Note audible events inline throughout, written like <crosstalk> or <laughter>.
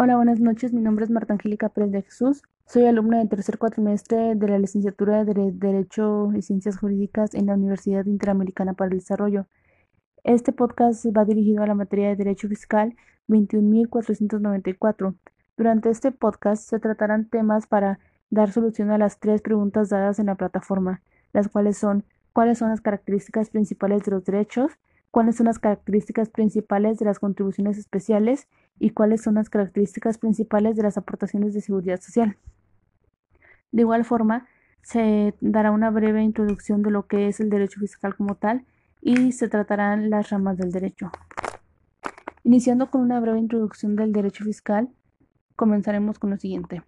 Hola, buenas noches. Mi nombre es Marta Angélica Pérez de Jesús. Soy alumna del tercer cuatrimestre de la licenciatura de Derecho y Ciencias Jurídicas en la Universidad Interamericana para el Desarrollo. Este podcast va dirigido a la materia de Derecho Fiscal 21.494. Durante este podcast se tratarán temas para dar solución a las tres preguntas dadas en la plataforma, las cuales son cuáles son las características principales de los derechos, cuáles son las características principales de las contribuciones especiales y cuáles son las características principales de las aportaciones de seguridad social. De igual forma, se dará una breve introducción de lo que es el derecho fiscal como tal y se tratarán las ramas del derecho. Iniciando con una breve introducción del derecho fiscal, comenzaremos con lo siguiente.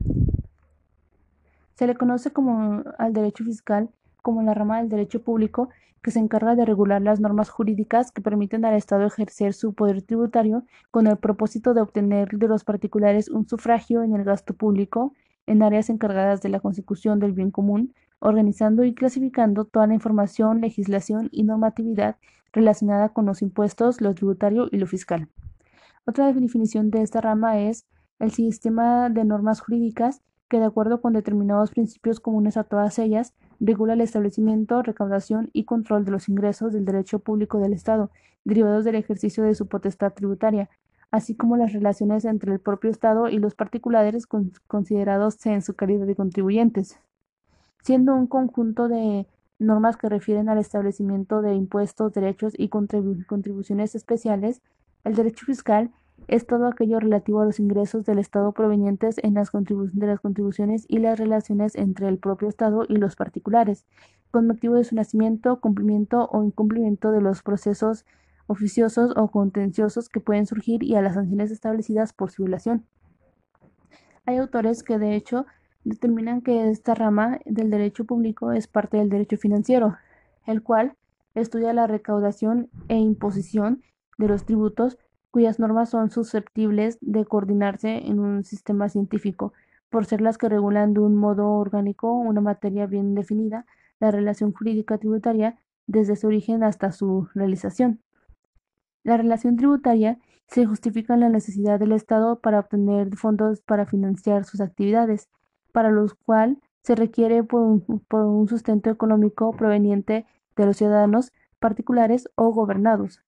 Se le conoce como al derecho fiscal como la rama del derecho público que se encarga de regular las normas jurídicas que permiten al Estado ejercer su poder tributario con el propósito de obtener de los particulares un sufragio en el gasto público en áreas encargadas de la consecución del bien común, organizando y clasificando toda la información, legislación y normatividad relacionada con los impuestos, lo tributario y lo fiscal. Otra definición de esta rama es el sistema de normas jurídicas que, de acuerdo con determinados principios comunes a todas ellas, regula el establecimiento, recaudación y control de los ingresos del derecho público del Estado, derivados del ejercicio de su potestad tributaria, así como las relaciones entre el propio Estado y los particulares considerados en su calidad de contribuyentes, siendo un conjunto de normas que refieren al establecimiento de impuestos, derechos y contribuciones especiales, el derecho fiscal es todo aquello relativo a los ingresos del Estado provenientes en las de las contribuciones y las relaciones entre el propio Estado y los particulares, con motivo de su nacimiento, cumplimiento o incumplimiento de los procesos oficiosos o contenciosos que pueden surgir y a las sanciones establecidas por su violación. Hay autores que, de hecho, determinan que esta rama del derecho público es parte del derecho financiero, el cual estudia la recaudación e imposición de los tributos cuyas normas son susceptibles de coordinarse en un sistema científico, por ser las que regulan de un modo orgánico una materia bien definida, la relación jurídica tributaria, desde su origen hasta su realización. La relación tributaria se justifica en la necesidad del Estado para obtener fondos para financiar sus actividades, para los cuales se requiere por un, sustento económico proveniente de los ciudadanos particulares o gobernados,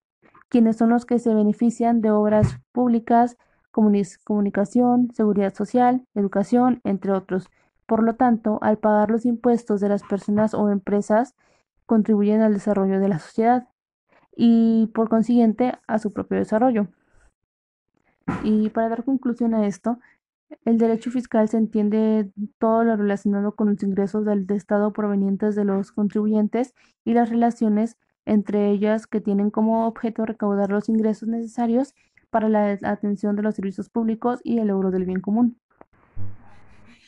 quienes son los que se benefician de obras públicas, comunicación, seguridad social, educación, entre otros. Por lo tanto, al pagar los impuestos de las personas o empresas, contribuyen al desarrollo de la sociedad y, por consiguiente, a su propio desarrollo. Y para dar conclusión a esto, el derecho fiscal se entiende todo lo relacionado con los ingresos del Estado provenientes de los contribuyentes y las relaciones entre ellas que tienen como objeto recaudar los ingresos necesarios para la atención de los servicios públicos y el logro del bien común.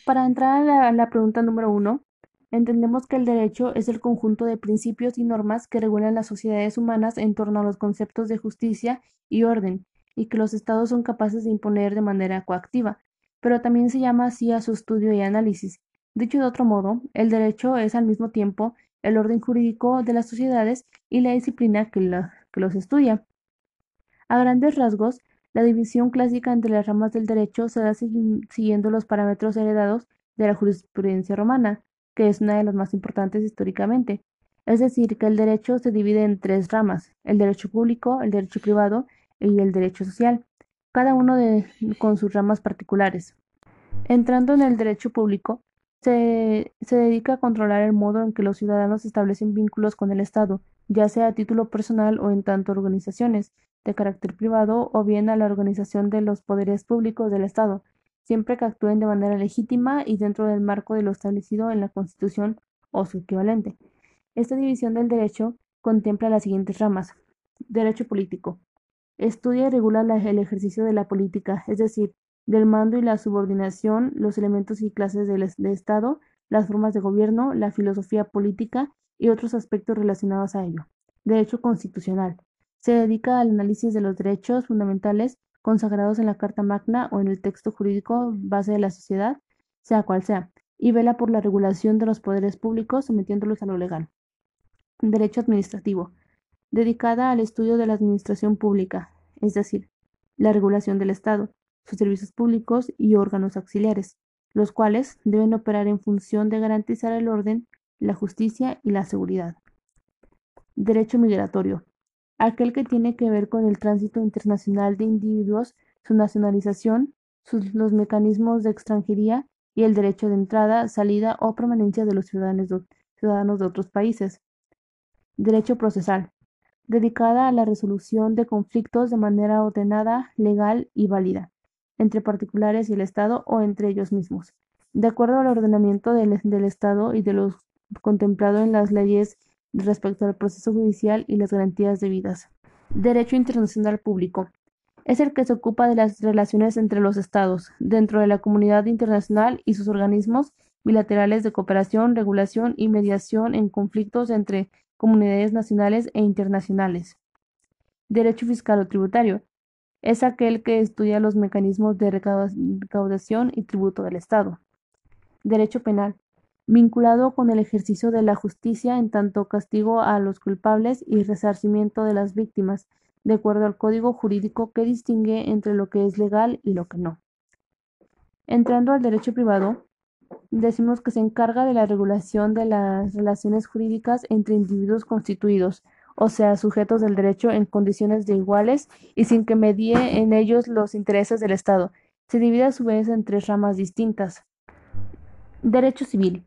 Para entrar a la, pregunta número uno, entendemos que el derecho es el conjunto de principios y normas que regulan las sociedades humanas en torno a los conceptos de justicia y orden, y que los estados son capaces de imponer de manera coactiva, pero también se llama así a su estudio y análisis. Dicho de otro modo, el derecho es al mismo tiempo el orden jurídico de las sociedades y la disciplina que, los estudia. A grandes rasgos, la división clásica entre las ramas del derecho se da siguiendo los parámetros heredados de la jurisprudencia romana, que es una de las más importantes históricamente. Es decir, que el derecho se divide en tres ramas, el derecho público, el derecho privado y el derecho social, cada uno con sus ramas particulares. Entrando en el derecho público, se, dedica a controlar el modo en que los ciudadanos establecen vínculos con el Estado, ya sea a título personal o en tanto organizaciones de carácter privado o bien a la organización de los poderes públicos del Estado, siempre que actúen de manera legítima y dentro del marco de lo establecido en la Constitución o su equivalente. Esta división del derecho contempla las siguientes ramas. Derecho político. Estudia y regula el ejercicio de la política, es decir, del mando y la subordinación, los elementos y clases del Estado, las formas de gobierno, la filosofía política y otros aspectos relacionados a ello. Derecho constitucional. Se dedica al análisis de los derechos fundamentales consagrados en la Carta Magna o en el texto jurídico base de la sociedad, sea cual sea, y vela por la regulación de los poderes públicos sometiéndolos a lo legal. Derecho administrativo. Dedicada al estudio de la administración pública, es decir, la regulación del Estado, sus servicios públicos y órganos auxiliares, los cuales deben operar en función de garantizar el orden, la justicia y la seguridad. Derecho migratorio. Aquel que tiene que ver con el tránsito internacional de individuos, su nacionalización, los mecanismos de extranjería y el derecho de entrada, salida o permanencia de los ciudadanos de, otros países. Derecho procesal. Dedicada a la resolución de conflictos de manera ordenada, legal y válida, entre particulares y el Estado o entre ellos mismos, de acuerdo al ordenamiento del, del Estado y de lo contemplado en las leyes respecto al proceso judicial y las garantías debidas. Derecho internacional público es el que se ocupa de las relaciones entre los Estados, dentro de la comunidad internacional y sus organismos bilaterales de cooperación, regulación y mediación en conflictos entre comunidades nacionales e internacionales. Derecho fiscal o tributario es aquel que estudia los mecanismos de recaudación y tributo del Estado. Derecho penal vinculado con el ejercicio de la justicia en tanto castigo a los culpables y resarcimiento de las víctimas, de acuerdo al código jurídico que distingue entre lo que es legal y lo que no. Entrando al derecho privado, decimos que se encarga de la regulación de las relaciones jurídicas entre individuos constituidos, o sea, sujetos del derecho en condiciones de iguales y sin que medie en ellos los intereses del Estado. Se divide a su vez en tres ramas distintas. Derecho civil.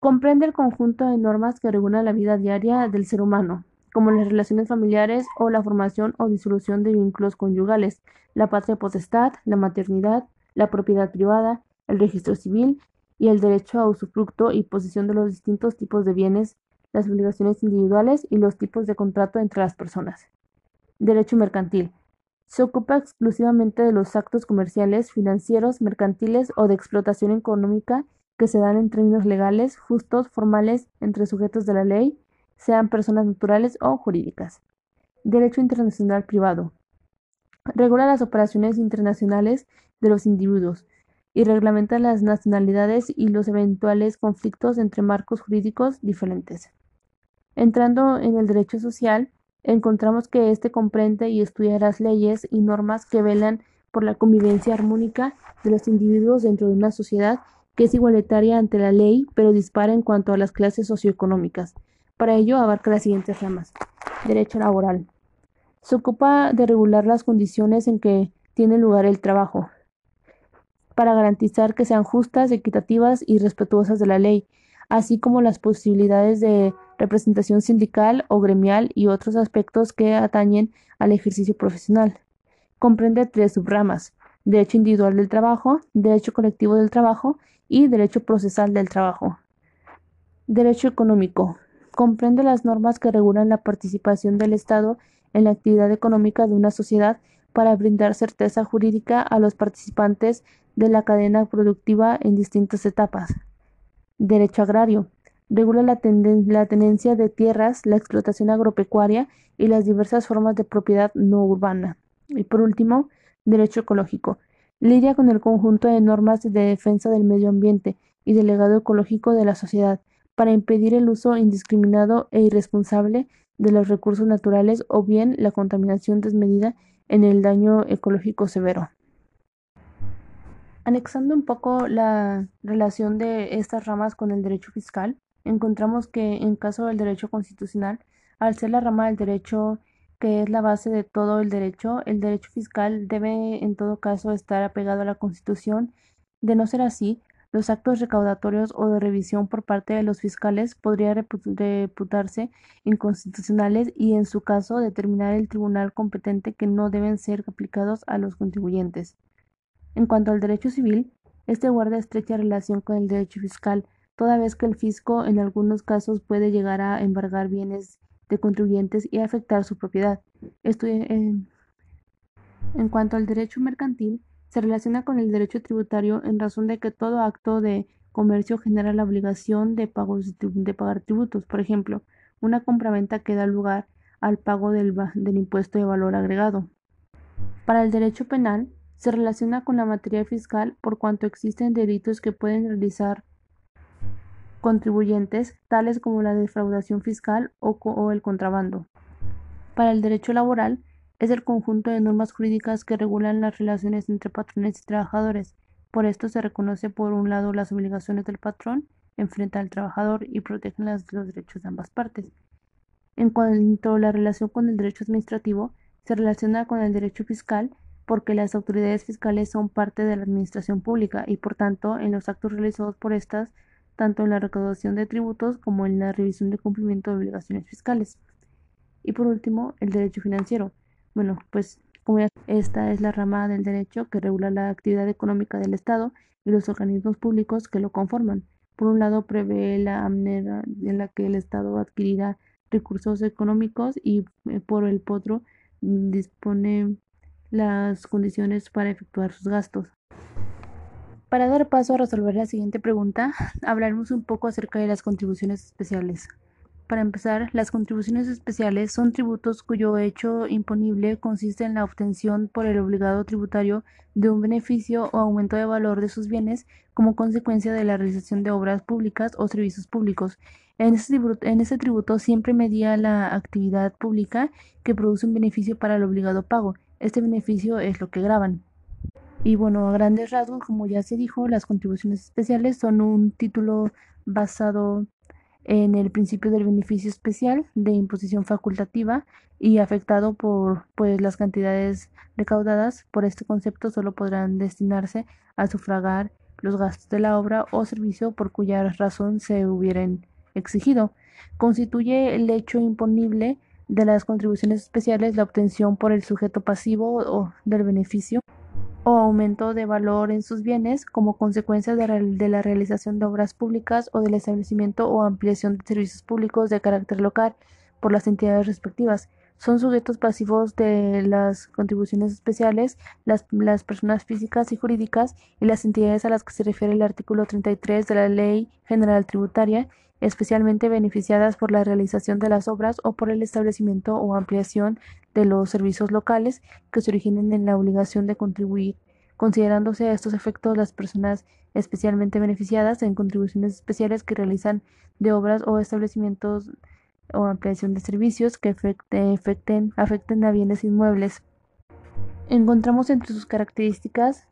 Comprende el conjunto de normas que regulan la vida diaria del ser humano, como las relaciones familiares o la formación o disolución de vínculos conyugales, la patria potestad, la maternidad, la propiedad privada, el registro civil y el derecho a usufructo y posesión de los distintos tipos de bienes, las obligaciones individuales y los tipos de contrato entre las personas. Derecho mercantil. Se ocupa exclusivamente de los actos comerciales, financieros, mercantiles o de explotación económica que se dan en términos legales, justos, formales, entre sujetos de la ley sean personas naturales o jurídicas. Derecho internacional privado. Regula las operaciones internacionales de los individuos y reglamenta las nacionalidades y los eventuales conflictos entre marcos jurídicos diferentes. Entrando en el derecho social, encontramos que éste comprende y estudia las leyes y normas que velan por la convivencia armónica de los individuos dentro de una sociedad que es igualitaria ante la ley, pero dispara en cuanto a las clases socioeconómicas, para ello abarca las siguientes ramas. Derecho laboral. Se ocupa de regular las condiciones en que tiene lugar el trabajo, para garantizar que sean justas, equitativas y respetuosas de la ley, así como las posibilidades de representación sindical o gremial y otros aspectos que atañen al ejercicio profesional. Comprende tres subramas, derecho individual del trabajo, derecho colectivo del trabajo y derecho procesal del trabajo. Derecho económico comprende las normas que regulan la participación del Estado en la actividad económica de una sociedad para brindar certeza jurídica a los participantes de la cadena productiva en distintas etapas. Derecho agrario. Regula la, la, tenencia de tierras, la explotación agropecuaria y las diversas formas de propiedad no urbana. Y por último, derecho ecológico. Lidia con el conjunto de normas de defensa del medio ambiente y del legado ecológico de la sociedad, para impedir el uso indiscriminado e irresponsable de los recursos naturales o bien la contaminación desmedida en el daño ecológico severo. Anexando un poco la relación de estas ramas con el derecho fiscal, encontramos que en caso del derecho constitucional, al ser la rama del derecho que es la base de todo el derecho, el derecho fiscal debe en todo caso estar apegado a la Constitución. De no ser así, los actos recaudatorios o de revisión por parte de los fiscales podrían reputarse inconstitucionales y, en su caso, determinar el tribunal competente que no deben ser aplicados a los contribuyentes. En cuanto al derecho civil, este guarda estrecha relación con el derecho fiscal, toda vez que el fisco en algunos casos puede llegar a embargar bienes de contribuyentes y afectar su propiedad. en cuanto al derecho mercantil, se relaciona con el derecho tributario en razón de que todo acto de comercio genera la obligación de, de pagar tributos. Por ejemplo, una compraventa que da lugar al pago del impuesto de valor agregado. Para el derecho penal, se relaciona con la materia fiscal por cuanto existen delitos que pueden realizar contribuyentes, tales como la defraudación fiscal o, el contrabando. Para el derecho laboral, es el conjunto de normas jurídicas que regulan las relaciones entre patrones y trabajadores. Por esto se reconoce por un lado las obligaciones del patrón enfrenta al trabajador y protegen los derechos de ambas partes. En cuanto a la relación con el derecho administrativo, se relaciona con el derecho fiscal porque las autoridades fiscales son parte de la administración pública y por tanto en los actos realizados por estas, tanto en la recaudación de tributos como en la revisión de cumplimiento de obligaciones fiscales. Y por último, el derecho financiero. Bueno, pues como ya esta es la rama del derecho que regula la actividad económica del Estado y los organismos públicos que lo conforman. Por un lado, prevé la manera en la que el Estado adquirirá recursos económicos y eh, por el otro dispone las condiciones para efectuar sus gastos. Para dar paso a resolver la siguiente pregunta, <laughs> hablaremos un poco acerca de las contribuciones especiales. Para empezar, las contribuciones especiales son tributos cuyo hecho imponible consiste en la obtención por el obligado tributario de un beneficio o aumento de valor de sus bienes como consecuencia de la realización de obras públicas o servicios públicos. En este, tributo, siempre medía la actividad pública que produce un beneficio para el obligado pago. Este beneficio es lo que graban. Y bueno, a grandes rasgos, como ya se dijo, las contribuciones especiales son un título basado en el principio del beneficio especial de imposición facultativa y afectado por pues las cantidades recaudadas por este concepto solo podrán destinarse a sufragar los gastos de la obra o servicio por cuya razón se hubieran exigido. Constituye el hecho imponible de las contribuciones especiales la obtención por el sujeto pasivo o del beneficio o aumento de valor en sus bienes como consecuencia de, la realización de obras públicas o del establecimiento o ampliación de servicios públicos de carácter local por las entidades respectivas. Son sujetos pasivos de las contribuciones especiales las, las personas físicas y jurídicas y las entidades a las que se refiere el artículo 33 de la Ley General Tributaria especialmente beneficiadas por la realización de las obras o por el establecimiento o ampliación de los servicios locales que se originen en la obligación de contribuir, considerándose a estos efectos las personas especialmente beneficiadas en contribuciones especiales que realizan de obras o establecimientos o ampliación de servicios que afecten, afecten a bienes inmuebles. Encontramos entre sus características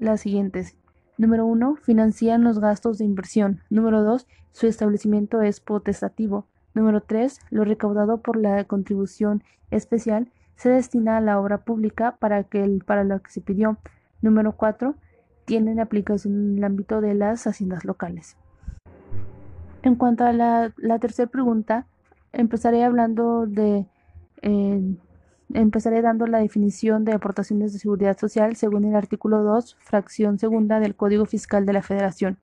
las siguientes. Número 1. Financian los gastos de inversión. Número 2. Su establecimiento es potestativo. Número 3. Lo recaudado por la contribución especial se destina a la obra pública para, que el, para que se pidió. Número 4. Tienen aplicación en el ámbito de las haciendas locales. En cuanto a la, tercera pregunta, empezaré hablando de eh, Empezaré dando la definición de aportaciones de seguridad social según el artículo 2, fracción segunda del Código Fiscal de la Federación.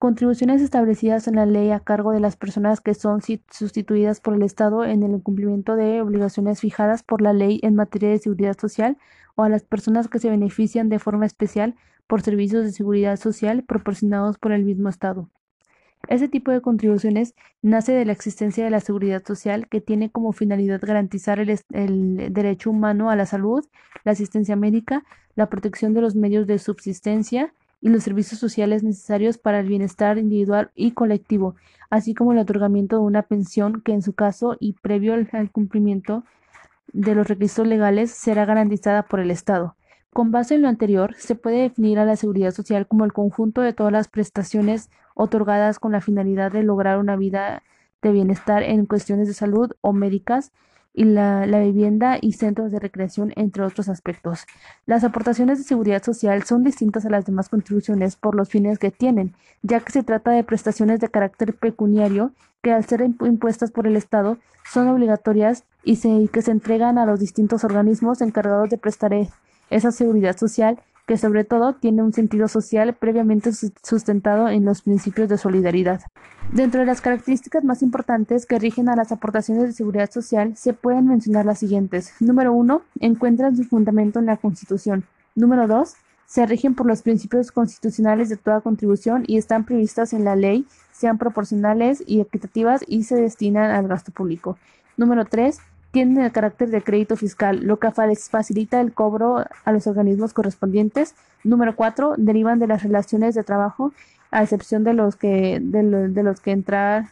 Contribuciones establecidas en la ley a cargo de las personas que son sustituidas por el Estado en el cumplimiento de obligaciones fijadas por la ley en materia de seguridad social o a las personas que se benefician de forma especial por servicios de seguridad social proporcionados por el mismo Estado. Ese tipo de contribuciones nace de la existencia de la seguridad social que tiene como finalidad garantizar el, derecho humano a la salud, la asistencia médica, la protección de los medios de subsistencia y los servicios sociales necesarios para el bienestar individual y colectivo, así como el otorgamiento de una pensión que en su caso y previo al cumplimiento de los requisitos legales será garantizada por el Estado. Con base en lo anterior, se puede definir a la seguridad social como el conjunto de todas las prestaciones otorgadas con la finalidad de lograr una vida de bienestar en cuestiones de salud o médicas y la, vivienda y centros de recreación, entre otros aspectos. Las aportaciones de seguridad social son distintas a las demás contribuciones por los fines que tienen, ya que se trata de prestaciones de carácter pecuniario que al ser impuestas por el Estado son obligatorias y, se, y que se entregan a los distintos organismos encargados de prestar esa seguridad social que sobre todo tiene un sentido social previamente sustentado en los principios de solidaridad. Dentro de las características más importantes que rigen a las aportaciones de seguridad social se pueden mencionar las siguientes. Número uno, encuentran su fundamento en la Constitución. Número dos, se rigen por los principios constitucionales de toda contribución y están previstas en la ley, sean proporcionales y equitativas y se destinan al gasto público. Número tres, tienen el carácter de crédito fiscal, lo que facilita el cobro a los organismos correspondientes. Número cuatro, derivan de las relaciones de trabajo, a excepción de los que, de, los que entrar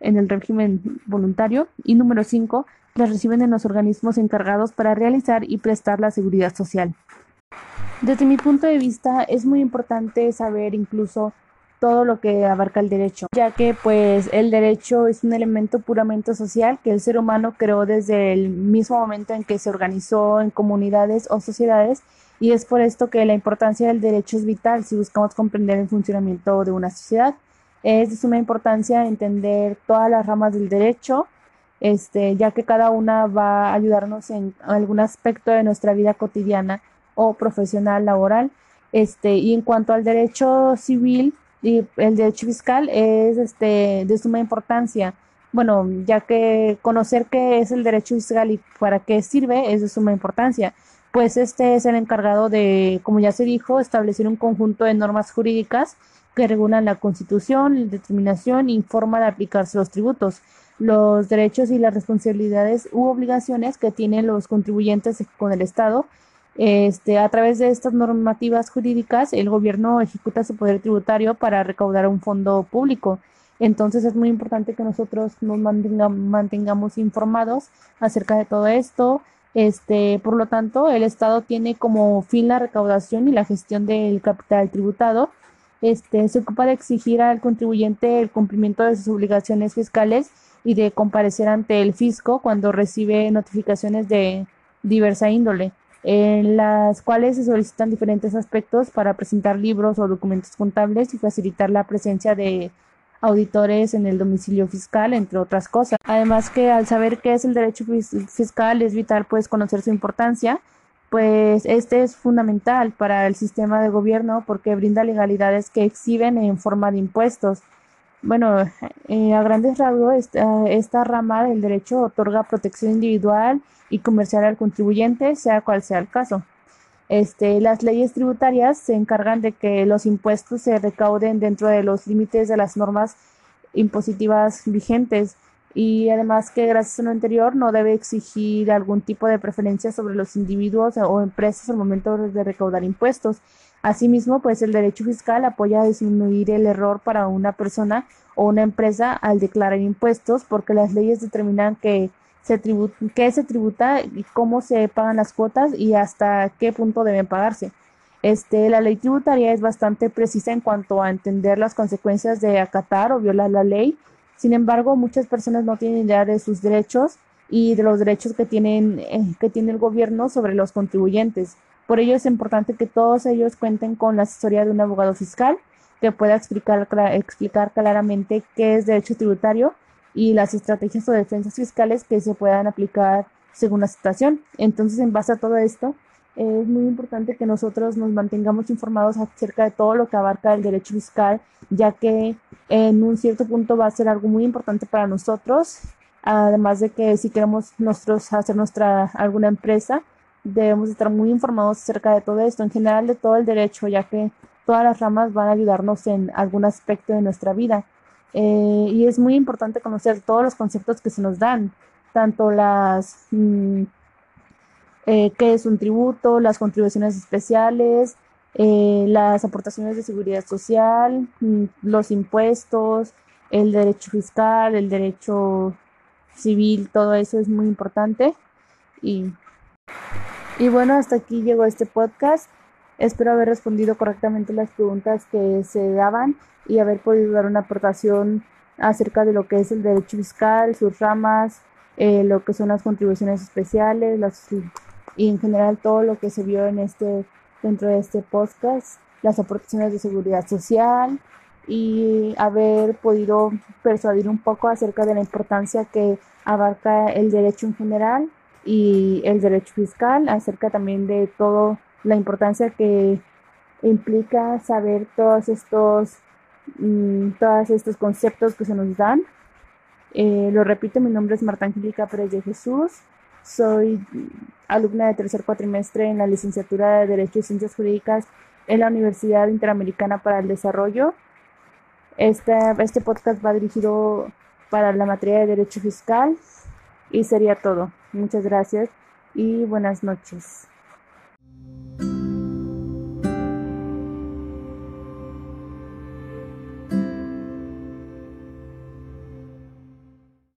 en el régimen voluntario. Y número cinco, las reciben en los organismos encargados para realizar y prestar la seguridad social. Desde mi punto de vista es muy importante saber incluso todo lo que abarca el derecho, ya que pues el derecho es un elemento puramente social que el ser humano creó desde el mismo momento en que se organizó en comunidades o sociedades y es por esto que la importancia del derecho es vital si buscamos comprender el funcionamiento de una sociedad. Es de suma importancia entender todas las ramas del derecho, este, ya que cada una va a ayudarnos en algún aspecto de nuestra vida cotidiana o profesional, laboral. Este, y en cuanto al derecho civil, y el derecho fiscal es este, de suma importancia. Bueno, ya que conocer qué es el derecho fiscal y para qué sirve es de suma importancia, pues este es el encargado de, como ya se dijo, establecer un conjunto de normas jurídicas que regulan la constitución, la determinación y forma de aplicarse los tributos, los derechos y las responsabilidades u obligaciones que tienen los contribuyentes con el Estado este, a través de estas normativas jurídicas, el gobierno ejecuta su poder tributario para recaudar un fondo público. Entonces es muy importante que nosotros nos mantengamos informados acerca de todo esto. Este, por lo tanto, el Estado tiene como fin la recaudación y la gestión del capital tributado. Este, se ocupa de exigir al contribuyente el cumplimiento de sus obligaciones fiscales y de comparecer ante el fisco cuando recibe notificaciones de diversa índole en las cuales se solicitan diferentes aspectos para presentar libros o documentos contables y facilitar la presencia de auditores en el domicilio fiscal, entre otras cosas. Además que al saber qué es el derecho fiscal es vital pues conocer su importancia, pues este es fundamental para el sistema de gobierno porque brinda legalidades que exhiben en forma de impuestos. Bueno, eh, a grandes rasgos, esta, esta rama del derecho otorga protección individual y comercial al contribuyente, sea cual sea el caso. Este, las leyes tributarias se encargan de que los impuestos se recauden dentro de los límites de las normas impositivas vigentes y además que gracias a lo anterior no debe exigir algún tipo de preferencia sobre los individuos o empresas al momento de recaudar impuestos. Asimismo, pues el derecho fiscal apoya a disminuir el error para una persona o una empresa al declarar impuestos porque las leyes determinan que se tributa, qué se tributa y cómo se pagan las cuotas y hasta qué punto deben pagarse. Este, la ley tributaria es bastante precisa en cuanto a entender las consecuencias de acatar o violar la ley. Sin embargo, muchas personas no tienen idea de sus derechos y de los derechos que, tienen, eh, que tiene el gobierno sobre los contribuyentes. Por ello es importante que todos ellos cuenten con la asesoría de un abogado fiscal que pueda explicar, explicar claramente qué es derecho tributario y las estrategias o defensas fiscales que se puedan aplicar según la situación. Entonces, en base a todo esto, es muy importante que nosotros nos mantengamos informados acerca de todo lo que abarca el derecho fiscal, ya que en un cierto punto va a ser algo muy importante para nosotros. Además de que si queremos nosotros hacer nuestra alguna empresa, debemos estar muy informados acerca de todo esto, en general de todo el derecho, ya que todas las ramas van a ayudarnos en algún aspecto de nuestra vida. Eh, y es muy importante conocer todos los conceptos que se nos dan, tanto las mm, eh, qué es un tributo, las contribuciones especiales, eh, las aportaciones de seguridad social, mm, los impuestos, el derecho fiscal, el derecho civil, todo eso es muy importante. Y, y bueno, hasta aquí llegó este podcast. Espero haber respondido correctamente las preguntas que se daban y haber podido dar una aportación acerca de lo que es el derecho fiscal, sus ramas, eh, lo que son las contribuciones especiales las, y en general todo lo que se vio en este, dentro de este podcast, las aportaciones de seguridad social y haber podido persuadir un poco acerca de la importancia que abarca el derecho en general y el derecho fiscal, acerca también de todo la importancia que implica saber todos estos Mm, todos estos conceptos que se nos dan. Eh, lo repito, mi nombre es Marta Angélica Pérez de Jesús. Soy alumna de tercer cuatrimestre en la licenciatura de Derecho y Ciencias Jurídicas en la Universidad Interamericana para el Desarrollo. Este, este podcast va dirigido para la materia de Derecho Fiscal y sería todo. Muchas gracias y buenas noches.